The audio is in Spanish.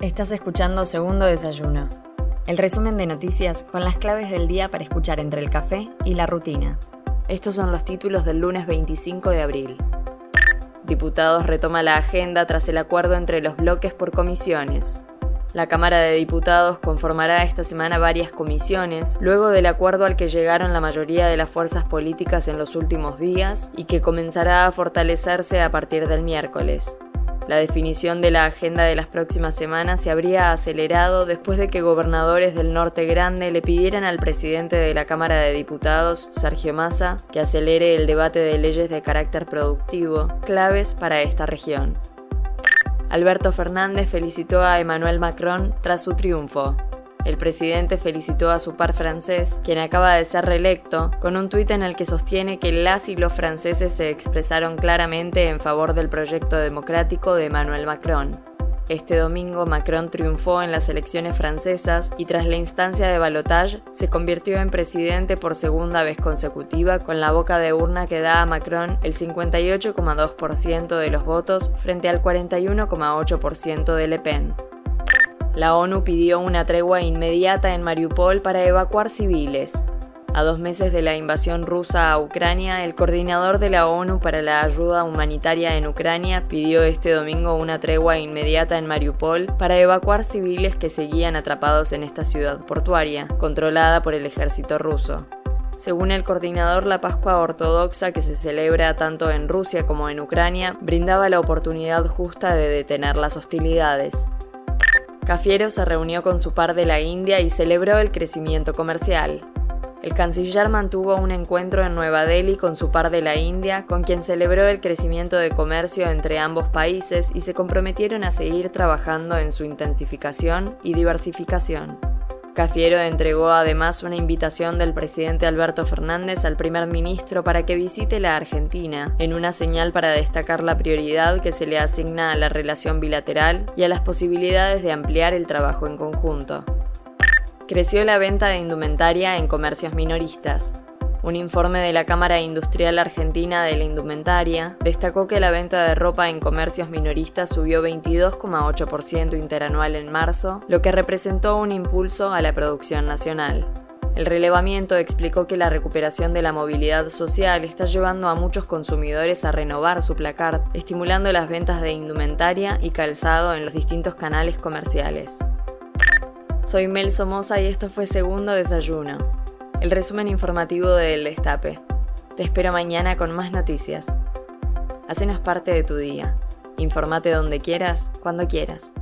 Estás escuchando Segundo Desayuno, el resumen de noticias con las claves del día para escuchar entre el café y la rutina. Estos son los títulos del lunes 25 de abril. Diputados retoma la agenda tras el acuerdo entre los bloques por comisiones. La Cámara de Diputados conformará esta semana varias comisiones, luego del acuerdo al que llegaron la mayoría de las fuerzas políticas en los últimos días y que comenzará a fortalecerse a partir del miércoles. La definición de la agenda de las próximas semanas se habría acelerado después de que gobernadores del Norte Grande le pidieran al presidente de la Cámara de Diputados, Sergio Massa, que acelere el debate de leyes de carácter productivo, claves para esta región. Alberto Fernández felicitó a Emmanuel Macron tras su triunfo. El presidente felicitó a su par francés, quien acaba de ser reelecto, con un tuit en el que sostiene que las y los franceses se expresaron claramente en favor del proyecto democrático de Emmanuel Macron. Este domingo Macron triunfó en las elecciones francesas y tras la instancia de balotage se convirtió en presidente por segunda vez consecutiva con la boca de urna que da a Macron el 58,2% de los votos frente al 41,8% de Le Pen. La ONU pidió una tregua inmediata en Mariupol para evacuar civiles. A dos meses de la invasión rusa a Ucrania, el coordinador de la ONU para la ayuda humanitaria en Ucrania pidió este domingo una tregua inmediata en Mariupol para evacuar civiles que seguían atrapados en esta ciudad portuaria, controlada por el ejército ruso. Según el coordinador, la Pascua Ortodoxa que se celebra tanto en Rusia como en Ucrania brindaba la oportunidad justa de detener las hostilidades. Cafiero se reunió con su par de la India y celebró el crecimiento comercial. El canciller mantuvo un encuentro en Nueva Delhi con su par de la India, con quien celebró el crecimiento de comercio entre ambos países y se comprometieron a seguir trabajando en su intensificación y diversificación. Cafiero entregó además una invitación del presidente Alberto Fernández al primer ministro para que visite la Argentina, en una señal para destacar la prioridad que se le asigna a la relación bilateral y a las posibilidades de ampliar el trabajo en conjunto. Creció la venta de indumentaria en comercios minoristas. Un informe de la Cámara Industrial Argentina de la Indumentaria destacó que la venta de ropa en comercios minoristas subió 22,8% interanual en marzo, lo que representó un impulso a la producción nacional. El relevamiento explicó que la recuperación de la movilidad social está llevando a muchos consumidores a renovar su placard, estimulando las ventas de indumentaria y calzado en los distintos canales comerciales. Soy Mel Somoza y esto fue Segundo Desayuno el resumen informativo del Destape. Te espero mañana con más noticias. Hacenos parte de tu día. Informate donde quieras, cuando quieras.